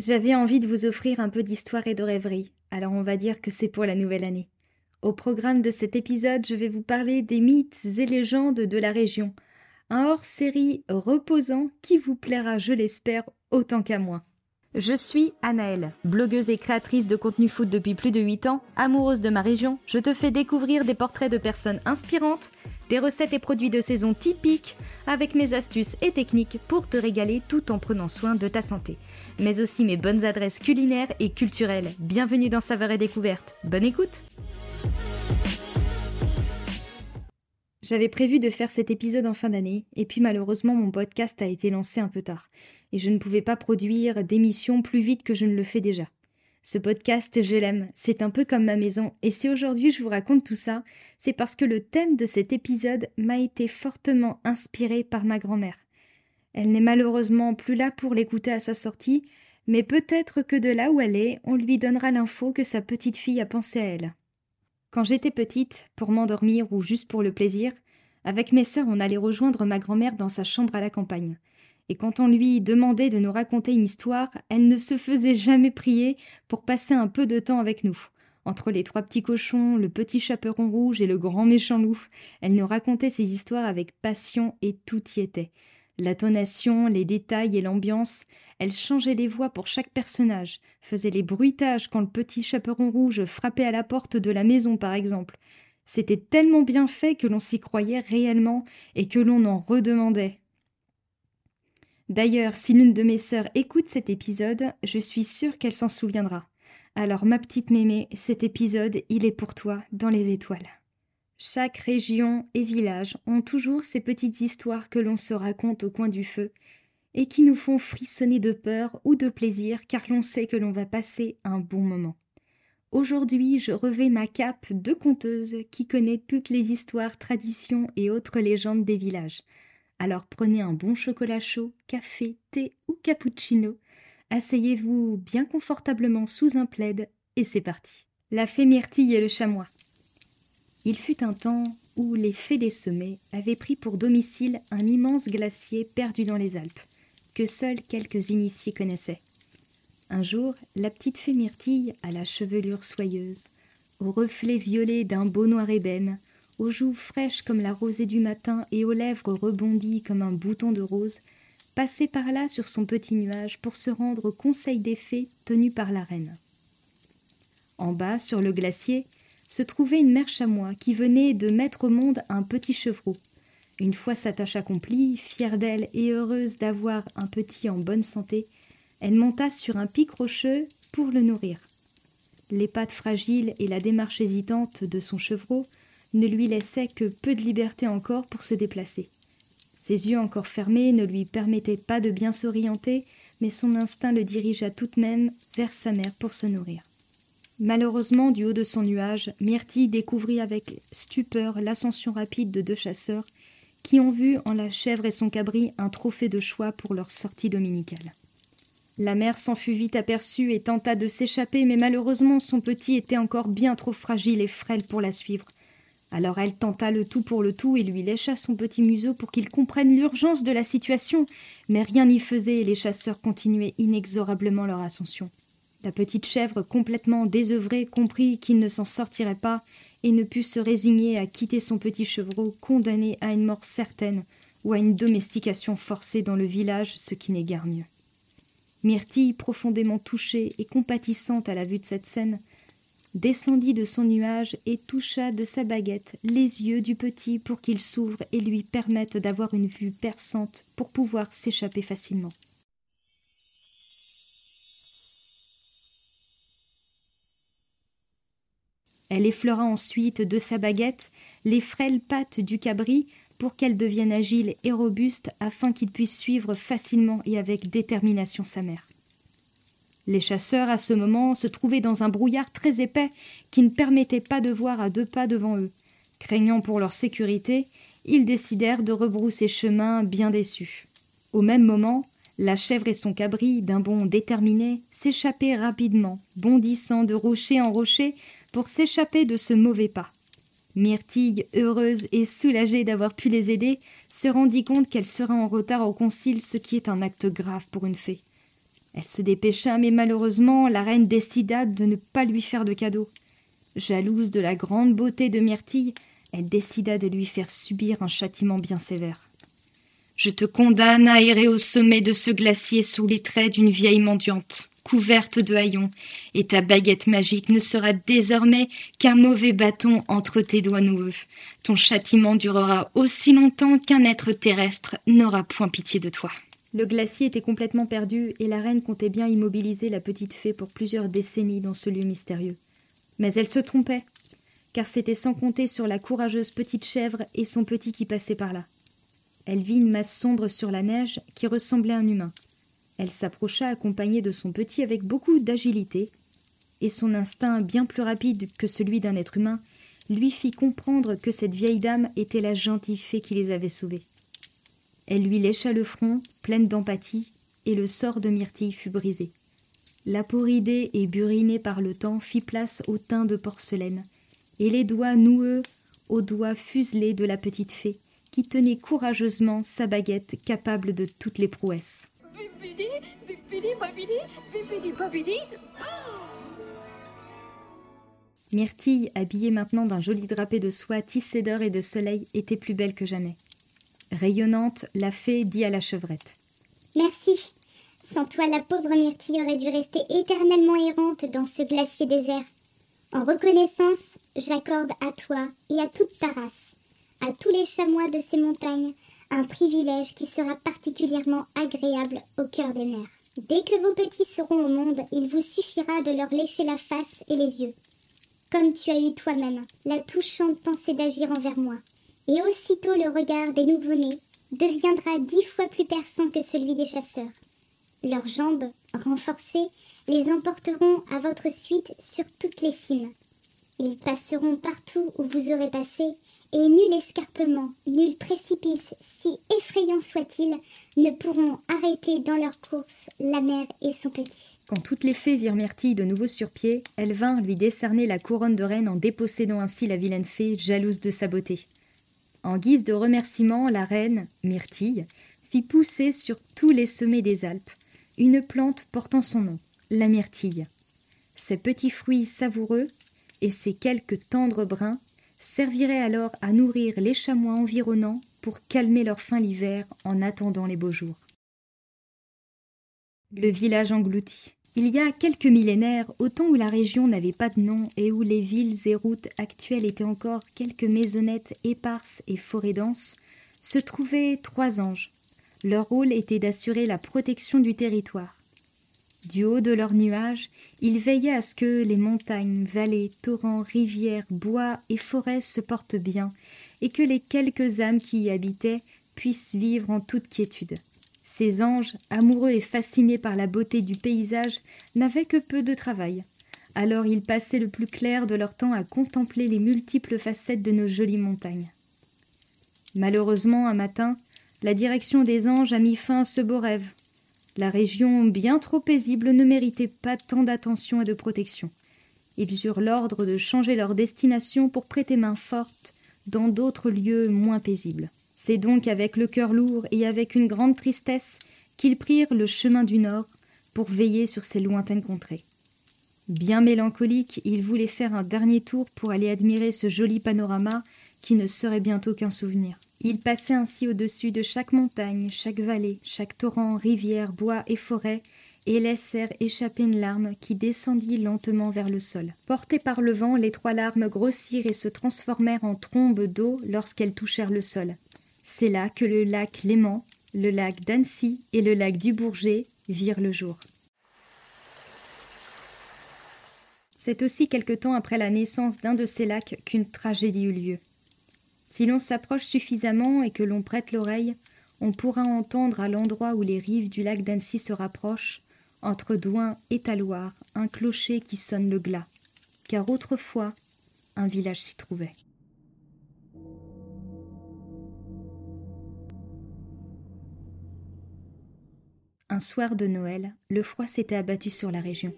J'avais envie de vous offrir un peu d'histoire et de rêverie, alors on va dire que c'est pour la nouvelle année. Au programme de cet épisode, je vais vous parler des mythes et légendes de la région. Un hors-série reposant qui vous plaira, je l'espère, autant qu'à moi. Je suis Anaëlle, blogueuse et créatrice de contenu foot depuis plus de 8 ans, amoureuse de ma région. Je te fais découvrir des portraits de personnes inspirantes, des recettes et produits de saison typiques, avec mes astuces et techniques pour te régaler tout en prenant soin de ta santé. Mais aussi mes bonnes adresses culinaires et culturelles. Bienvenue dans Saveur et Découverte. Bonne écoute! J'avais prévu de faire cet épisode en fin d'année, et puis malheureusement mon podcast a été lancé un peu tard, et je ne pouvais pas produire d'émissions plus vite que je ne le fais déjà. Ce podcast, je l'aime, c'est un peu comme ma maison, et si aujourd'hui je vous raconte tout ça, c'est parce que le thème de cet épisode m'a été fortement inspiré par ma grand-mère. Elle n'est malheureusement plus là pour l'écouter à sa sortie, mais peut-être que de là où elle est, on lui donnera l'info que sa petite fille a pensé à elle. Quand j'étais petite, pour m'endormir ou juste pour le plaisir, avec mes sœurs, on allait rejoindre ma grand-mère dans sa chambre à la campagne. Et quand on lui demandait de nous raconter une histoire, elle ne se faisait jamais prier pour passer un peu de temps avec nous. Entre les trois petits cochons, le petit chaperon rouge et le grand méchant loup, elle nous racontait ses histoires avec passion et tout y était. La tonation, les détails et l'ambiance, elle changeait les voix pour chaque personnage, faisait les bruitages quand le petit chaperon rouge frappait à la porte de la maison par exemple. C'était tellement bien fait que l'on s'y croyait réellement et que l'on en redemandait. D'ailleurs, si l'une de mes sœurs écoute cet épisode, je suis sûre qu'elle s'en souviendra. Alors ma petite mémé, cet épisode, il est pour toi dans les étoiles. Chaque région et village ont toujours ces petites histoires que l'on se raconte au coin du feu et qui nous font frissonner de peur ou de plaisir car l'on sait que l'on va passer un bon moment. Aujourd'hui, je revais ma cape de conteuse qui connaît toutes les histoires, traditions et autres légendes des villages. Alors prenez un bon chocolat chaud, café, thé ou cappuccino, asseyez-vous bien confortablement sous un plaid et c'est parti. La fée Myrtille et le chamois. Il fut un temps où les fées des sommets avaient pris pour domicile un immense glacier perdu dans les Alpes, que seuls quelques initiés connaissaient. Un jour, la petite fée Myrtille, à la chevelure soyeuse, aux reflets violets d'un beau noir ébène, aux joues fraîches comme la rosée du matin et aux lèvres rebondies comme un bouton de rose, passait par là sur son petit nuage pour se rendre au conseil des fées tenu par la reine. En bas, sur le glacier, se trouvait une mère chamois qui venait de mettre au monde un petit chevreau. Une fois sa tâche accomplie, fière d'elle et heureuse d'avoir un petit en bonne santé, elle monta sur un pic rocheux pour le nourrir. Les pattes fragiles et la démarche hésitante de son chevreau ne lui laissaient que peu de liberté encore pour se déplacer. Ses yeux encore fermés ne lui permettaient pas de bien s'orienter, mais son instinct le dirigea tout de même vers sa mère pour se nourrir. Malheureusement, du haut de son nuage, Myrtille découvrit avec stupeur l'ascension rapide de deux chasseurs qui ont vu en la chèvre et son cabri un trophée de choix pour leur sortie dominicale. La mère s'en fut vite aperçue et tenta de s'échapper, mais malheureusement son petit était encore bien trop fragile et frêle pour la suivre. Alors elle tenta le tout pour le tout et lui lécha son petit museau pour qu'il comprenne l'urgence de la situation, mais rien n'y faisait et les chasseurs continuaient inexorablement leur ascension. La petite chèvre, complètement désœuvrée, comprit qu'il ne s'en sortirait pas et ne put se résigner à quitter son petit chevreau, condamné à une mort certaine ou à une domestication forcée dans le village, ce qui n'est guère mieux. Myrtille, profondément touchée et compatissante à la vue de cette scène, descendit de son nuage et toucha de sa baguette les yeux du petit pour qu'il s'ouvre et lui permette d'avoir une vue perçante pour pouvoir s'échapper facilement. Elle effleura ensuite de sa baguette les frêles pattes du cabri pour qu'elle devienne agile et robuste afin qu'il puisse suivre facilement et avec détermination sa mère. Les chasseurs, à ce moment, se trouvaient dans un brouillard très épais qui ne permettait pas de voir à deux pas devant eux. Craignant pour leur sécurité, ils décidèrent de rebrousser chemin bien déçus. Au même moment, la chèvre et son cabri, d'un bond déterminé, s'échappaient rapidement, bondissant de rocher en rocher pour s'échapper de ce mauvais pas. Myrtille, heureuse et soulagée d'avoir pu les aider, se rendit compte qu'elle serait en retard au concile, ce qui est un acte grave pour une fée. Elle se dépêcha, mais malheureusement, la reine décida de ne pas lui faire de cadeau. Jalouse de la grande beauté de Myrtille, elle décida de lui faire subir un châtiment bien sévère. Je te condamne à errer au sommet de ce glacier sous les traits d'une vieille mendiante, couverte de haillons, et ta baguette magique ne sera désormais qu'un mauvais bâton entre tes doigts noueux. Ton châtiment durera aussi longtemps qu'un être terrestre n'aura point pitié de toi. Le glacier était complètement perdu, et la reine comptait bien immobiliser la petite fée pour plusieurs décennies dans ce lieu mystérieux. Mais elle se trompait, car c'était sans compter sur la courageuse petite chèvre et son petit qui passaient par là. Elle vit une masse sombre sur la neige qui ressemblait à un humain. Elle s'approcha accompagnée de son petit avec beaucoup d'agilité, et son instinct bien plus rapide que celui d'un être humain lui fit comprendre que cette vieille dame était la gentille fée qui les avait sauvés. Elle lui lécha le front, pleine d'empathie, et le sort de Myrtille fut brisé. La peau ridée et burinée par le temps fit place au teint de porcelaine, et les doigts noueux aux doigts fuselés de la petite fée, qui tenait courageusement sa baguette capable de toutes les prouesses. Myrtille, habillée maintenant d'un joli drapé de soie tissé d'or et de soleil, était plus belle que jamais. Rayonnante, la fée dit à la chevrette. Merci. Sans toi, la pauvre Myrtille aurait dû rester éternellement errante dans ce glacier désert. En reconnaissance, j'accorde à toi et à toute ta race, à tous les chamois de ces montagnes, un privilège qui sera particulièrement agréable au cœur des mers. Dès que vos petits seront au monde, il vous suffira de leur lécher la face et les yeux, comme tu as eu toi-même la touchante pensée d'agir envers moi et aussitôt le regard des nouveau-nés deviendra dix fois plus perçant que celui des chasseurs. Leurs jambes, renforcées, les emporteront à votre suite sur toutes les cimes. Ils passeront partout où vous aurez passé, et nul escarpement, nul précipice, si effrayant soit-il, ne pourront arrêter dans leur course la mère et son petit. Quand toutes les fées virent Myrtille de nouveau sur pied, elles vinrent lui décerner la couronne de reine en dépossédant ainsi la vilaine fée, jalouse de sa beauté. En guise de remerciement, la reine, Myrtille, fit pousser sur tous les sommets des Alpes une plante portant son nom, la myrtille. Ses petits fruits savoureux et ses quelques tendres brins serviraient alors à nourrir les chamois environnants pour calmer leur faim l'hiver en attendant les beaux jours. Le village englouti. Il y a quelques millénaires, au temps où la région n'avait pas de nom et où les villes et routes actuelles étaient encore quelques maisonnettes éparses et forêts denses, se trouvaient trois anges. Leur rôle était d'assurer la protection du territoire. Du haut de leurs nuages, ils veillaient à ce que les montagnes, vallées, torrents, rivières, bois et forêts se portent bien, et que les quelques âmes qui y habitaient puissent vivre en toute quiétude. Ces anges, amoureux et fascinés par la beauté du paysage, n'avaient que peu de travail. Alors ils passaient le plus clair de leur temps à contempler les multiples facettes de nos jolies montagnes. Malheureusement, un matin, la direction des anges a mis fin à ce beau rêve. La région, bien trop paisible, ne méritait pas tant d'attention et de protection. Ils eurent l'ordre de changer leur destination pour prêter main forte dans d'autres lieux moins paisibles. C'est donc avec le cœur lourd et avec une grande tristesse qu'ils prirent le chemin du nord pour veiller sur ces lointaines contrées. Bien mélancoliques, ils voulaient faire un dernier tour pour aller admirer ce joli panorama qui ne serait bientôt qu'un souvenir. Ils passaient ainsi au-dessus de chaque montagne, chaque vallée, chaque torrent, rivière, bois et forêt, et laissèrent échapper une larme qui descendit lentement vers le sol. Portées par le vent, les trois larmes grossirent et se transformèrent en trombes d'eau lorsqu'elles touchèrent le sol. C'est là que le lac Léman, le lac d'Annecy et le lac du Bourget virent le jour. C'est aussi quelque temps après la naissance d'un de ces lacs qu'une tragédie eut lieu. Si l'on s'approche suffisamment et que l'on prête l'oreille, on pourra entendre à l'endroit où les rives du lac d'Annecy se rapprochent, entre Douin et Taloir, un clocher qui sonne le glas, car autrefois un village s'y trouvait. Un soir de Noël, le froid s'était abattu sur la région.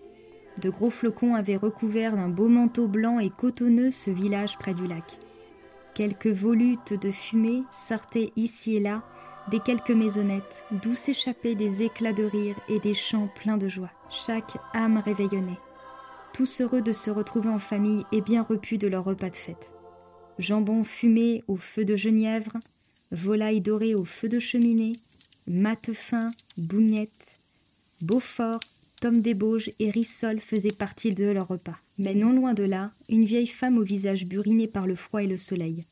De gros flocons avaient recouvert d'un beau manteau blanc et cotonneux ce village près du lac. Quelques volutes de fumée sortaient ici et là des quelques maisonnettes, d'où s'échappaient des éclats de rire et des chants pleins de joie. Chaque âme réveillonnait. Tous heureux de se retrouver en famille et bien repus de leur repas de fête. Jambon fumé au feu de genièvre, volaille dorée au feu de cheminée, mate fin, bougnette, Beaufort, Tom des Bauges et Rissol faisaient partie de leur repas. Mais non loin de là, une vieille femme au visage buriné par le froid et le soleil,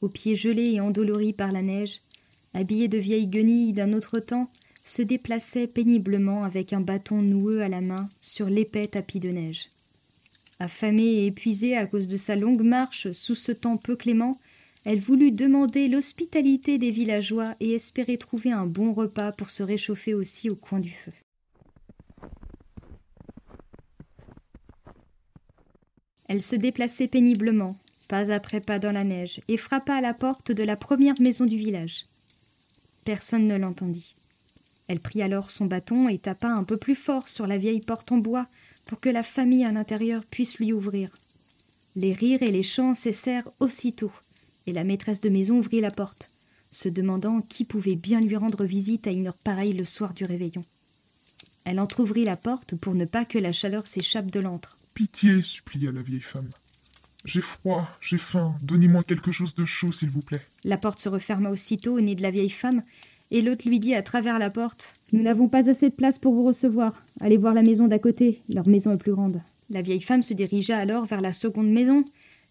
aux pieds gelés et endoloris par la neige, habillée de vieilles guenilles d'un autre temps, se déplaçait péniblement avec un bâton noueux à la main sur l'épais tapis de neige. Affamée et épuisée à cause de sa longue marche sous ce temps peu clément, elle voulut demander l'hospitalité des villageois et espérer trouver un bon repas pour se réchauffer aussi au coin du feu. Elle se déplaçait péniblement, pas après pas dans la neige, et frappa à la porte de la première maison du village. Personne ne l'entendit. Elle prit alors son bâton et tapa un peu plus fort sur la vieille porte en bois pour que la famille à l'intérieur puisse lui ouvrir. Les rires et les chants cessèrent aussitôt, et la maîtresse de maison ouvrit la porte, se demandant qui pouvait bien lui rendre visite à une heure pareille le soir du réveillon. Elle entr'ouvrit la porte pour ne pas que la chaleur s'échappe de l'antre. Pitié, supplia la vieille femme. J'ai froid, j'ai faim, donnez-moi quelque chose de chaud, s'il vous plaît. La porte se referma aussitôt au nez de la vieille femme, et l'hôte lui dit à travers la porte Nous n'avons pas assez de place pour vous recevoir. Allez voir la maison d'à côté, leur maison est plus grande. La vieille femme se dirigea alors vers la seconde maison,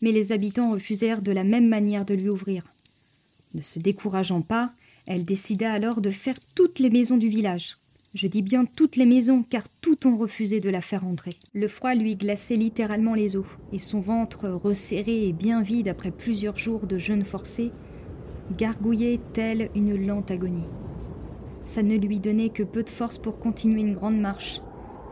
mais les habitants refusèrent de la même manière de lui ouvrir. Ne se décourageant pas, elle décida alors de faire toutes les maisons du village. Je dis bien toutes les maisons, car tout ont refusé de la faire entrer. Le froid lui glaçait littéralement les os, et son ventre, resserré et bien vide après plusieurs jours de jeûne forcé, gargouillait telle une lente agonie. Ça ne lui donnait que peu de force pour continuer une grande marche.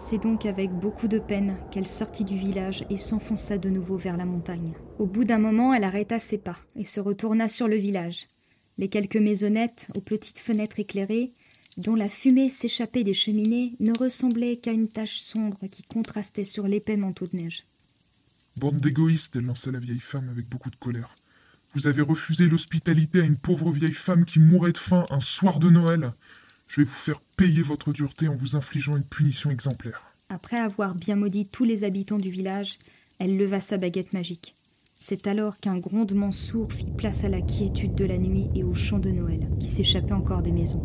C'est donc avec beaucoup de peine qu'elle sortit du village et s'enfonça de nouveau vers la montagne. Au bout d'un moment, elle arrêta ses pas et se retourna sur le village. Les quelques maisonnettes, aux petites fenêtres éclairées, dont la fumée s'échappait des cheminées, ne ressemblait qu'à une tache sombre qui contrastait sur l'épais manteau de neige. Bande d'égoïstes, lança la vieille femme avec beaucoup de colère. Vous avez refusé l'hospitalité à une pauvre vieille femme qui mourait de faim un soir de Noël. Je vais vous faire payer votre dureté en vous infligeant une punition exemplaire. Après avoir bien maudit tous les habitants du village, elle leva sa baguette magique. C'est alors qu'un grondement sourd fit place à la quiétude de la nuit et au chant de Noël qui s'échappait encore des maisons.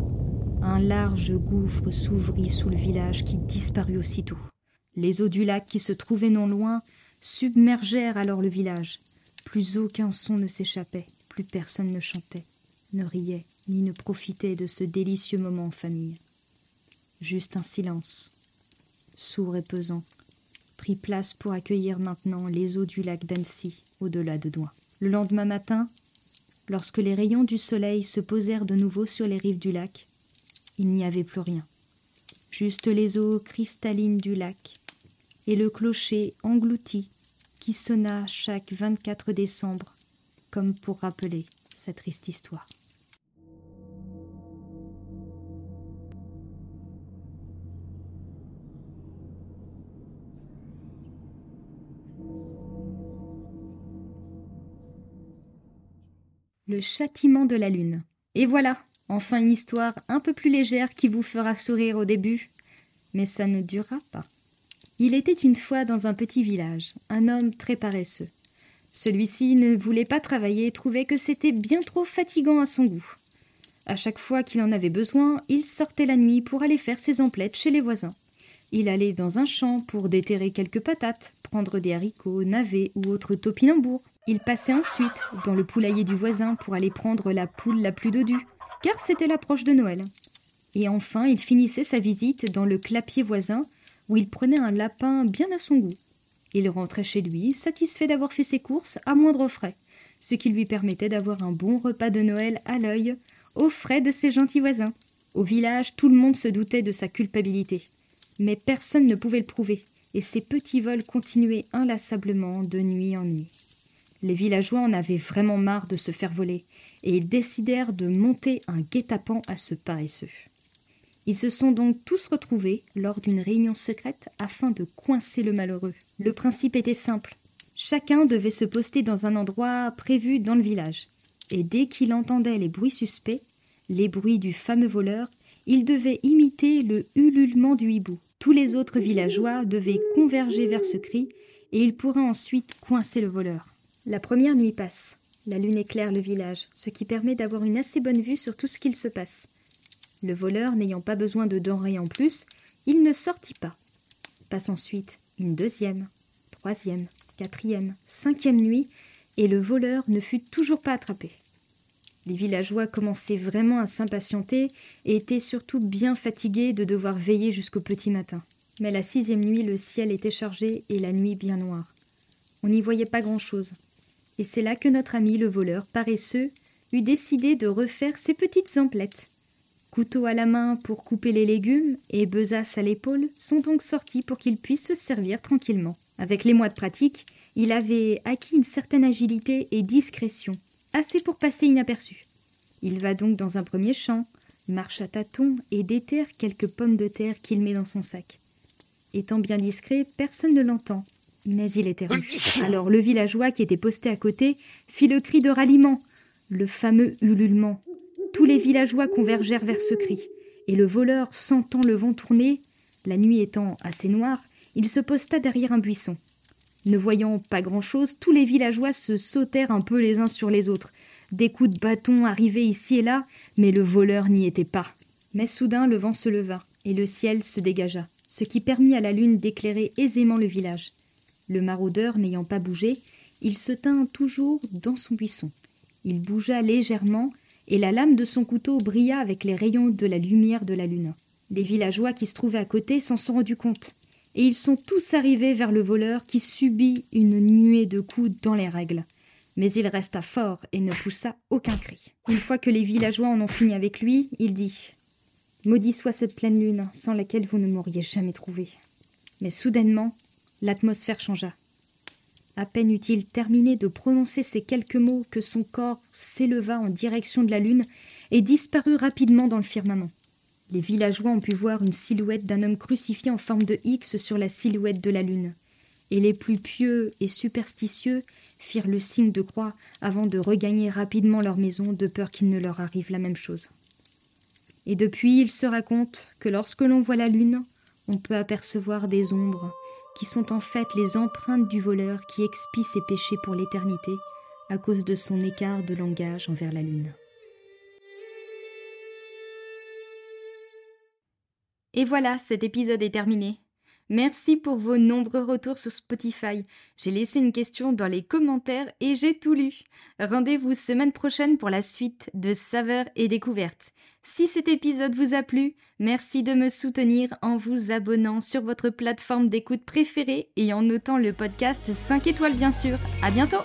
Un large gouffre s'ouvrit sous le village qui disparut aussitôt. Les eaux du lac qui se trouvaient non loin submergèrent alors le village. Plus aucun son ne s'échappait, plus personne ne chantait, ne riait, ni ne profitait de ce délicieux moment en famille. Juste un silence, sourd et pesant, prit place pour accueillir maintenant les eaux du lac d'Annecy, au-delà de Douai. Le lendemain matin, lorsque les rayons du soleil se posèrent de nouveau sur les rives du lac, il n'y avait plus rien. Juste les eaux cristallines du lac et le clocher englouti qui sonna chaque 24 décembre comme pour rappeler cette triste histoire. Le châtiment de la lune. Et voilà, Enfin une histoire un peu plus légère qui vous fera sourire au début. Mais ça ne durera pas. Il était une fois dans un petit village, un homme très paresseux. Celui-ci ne voulait pas travailler et trouvait que c'était bien trop fatigant à son goût. À chaque fois qu'il en avait besoin, il sortait la nuit pour aller faire ses emplettes chez les voisins. Il allait dans un champ pour déterrer quelques patates, prendre des haricots, navets ou autres topinambours. Il passait ensuite dans le poulailler du voisin pour aller prendre la poule la plus dodue, car c'était l'approche de Noël. Et enfin, il finissait sa visite dans le clapier voisin, où il prenait un lapin bien à son goût. Il rentrait chez lui, satisfait d'avoir fait ses courses à moindre frais, ce qui lui permettait d'avoir un bon repas de Noël à l'œil, aux frais de ses gentils voisins. Au village, tout le monde se doutait de sa culpabilité. Mais personne ne pouvait le prouver, et ses petits vols continuaient inlassablement de nuit en nuit. Les villageois en avaient vraiment marre de se faire voler, et décidèrent de monter un guet-apens à ce paresseux. Ils se sont donc tous retrouvés lors d'une réunion secrète afin de coincer le malheureux. Le principe était simple. Chacun devait se poster dans un endroit prévu dans le village, et dès qu'il entendait les bruits suspects, les bruits du fameux voleur, il devait imiter le ululement du hibou. Tous les autres villageois devaient converger vers ce cri, et il pourrait ensuite coincer le voleur. La première nuit passe. La lune éclaire le village, ce qui permet d'avoir une assez bonne vue sur tout ce qu'il se passe. Le voleur n'ayant pas besoin de denrées en plus, il ne sortit pas. Passe ensuite une deuxième, troisième, quatrième, cinquième nuit, et le voleur ne fut toujours pas attrapé. Les villageois commençaient vraiment à s'impatienter et étaient surtout bien fatigués de devoir veiller jusqu'au petit matin. Mais la sixième nuit, le ciel était chargé et la nuit bien noire. On n'y voyait pas grand-chose. Et c'est là que notre ami le voleur, paresseux, eut décidé de refaire ses petites emplettes. Couteau à la main pour couper les légumes et besace à l'épaule sont donc sortis pour qu'il puisse se servir tranquillement. Avec les mois de pratique, il avait acquis une certaine agilité et discrétion, assez pour passer inaperçu. Il va donc dans un premier champ, marche à tâtons et déterre quelques pommes de terre qu'il met dans son sac. Étant bien discret, personne ne l'entend, mais il était rude. Alors le villageois qui était posté à côté fit le cri de ralliement, le fameux ululement. Tous les villageois convergèrent vers ce cri, et le voleur, sentant le vent tourner, la nuit étant assez noire, il se posta derrière un buisson. Ne voyant pas grand-chose, tous les villageois se sautèrent un peu les uns sur les autres. Des coups de bâton arrivaient ici et là, mais le voleur n'y était pas. Mais soudain le vent se leva, et le ciel se dégagea, ce qui permit à la lune d'éclairer aisément le village. Le maraudeur n'ayant pas bougé, il se tint toujours dans son buisson. Il bougea légèrement, et la lame de son couteau brilla avec les rayons de la lumière de la lune. Les villageois qui se trouvaient à côté s'en sont rendus compte et ils sont tous arrivés vers le voleur qui subit une nuée de coups dans les règles. Mais il resta fort et ne poussa aucun cri. Une fois que les villageois en ont fini avec lui, il dit Maudit soit cette pleine lune, sans laquelle vous ne m'auriez jamais trouvé. Mais soudainement, l'atmosphère changea. À peine eut-il terminé de prononcer ces quelques mots que son corps s'éleva en direction de la lune et disparut rapidement dans le firmament. Les villageois ont pu voir une silhouette d'un homme crucifié en forme de X sur la silhouette de la lune. Et les plus pieux et superstitieux firent le signe de croix avant de regagner rapidement leur maison de peur qu'il ne leur arrive la même chose. Et depuis, il se raconte que lorsque l'on voit la lune, on peut apercevoir des ombres qui sont en fait les empreintes du voleur qui expie ses péchés pour l'éternité à cause de son écart de langage envers la lune. Et voilà, cet épisode est terminé. Merci pour vos nombreux retours sur Spotify. J'ai laissé une question dans les commentaires et j'ai tout lu. Rendez-vous semaine prochaine pour la suite de Saveurs et Découvertes. Si cet épisode vous a plu, merci de me soutenir en vous abonnant sur votre plateforme d'écoute préférée et en notant le podcast 5 étoiles bien sûr. À bientôt!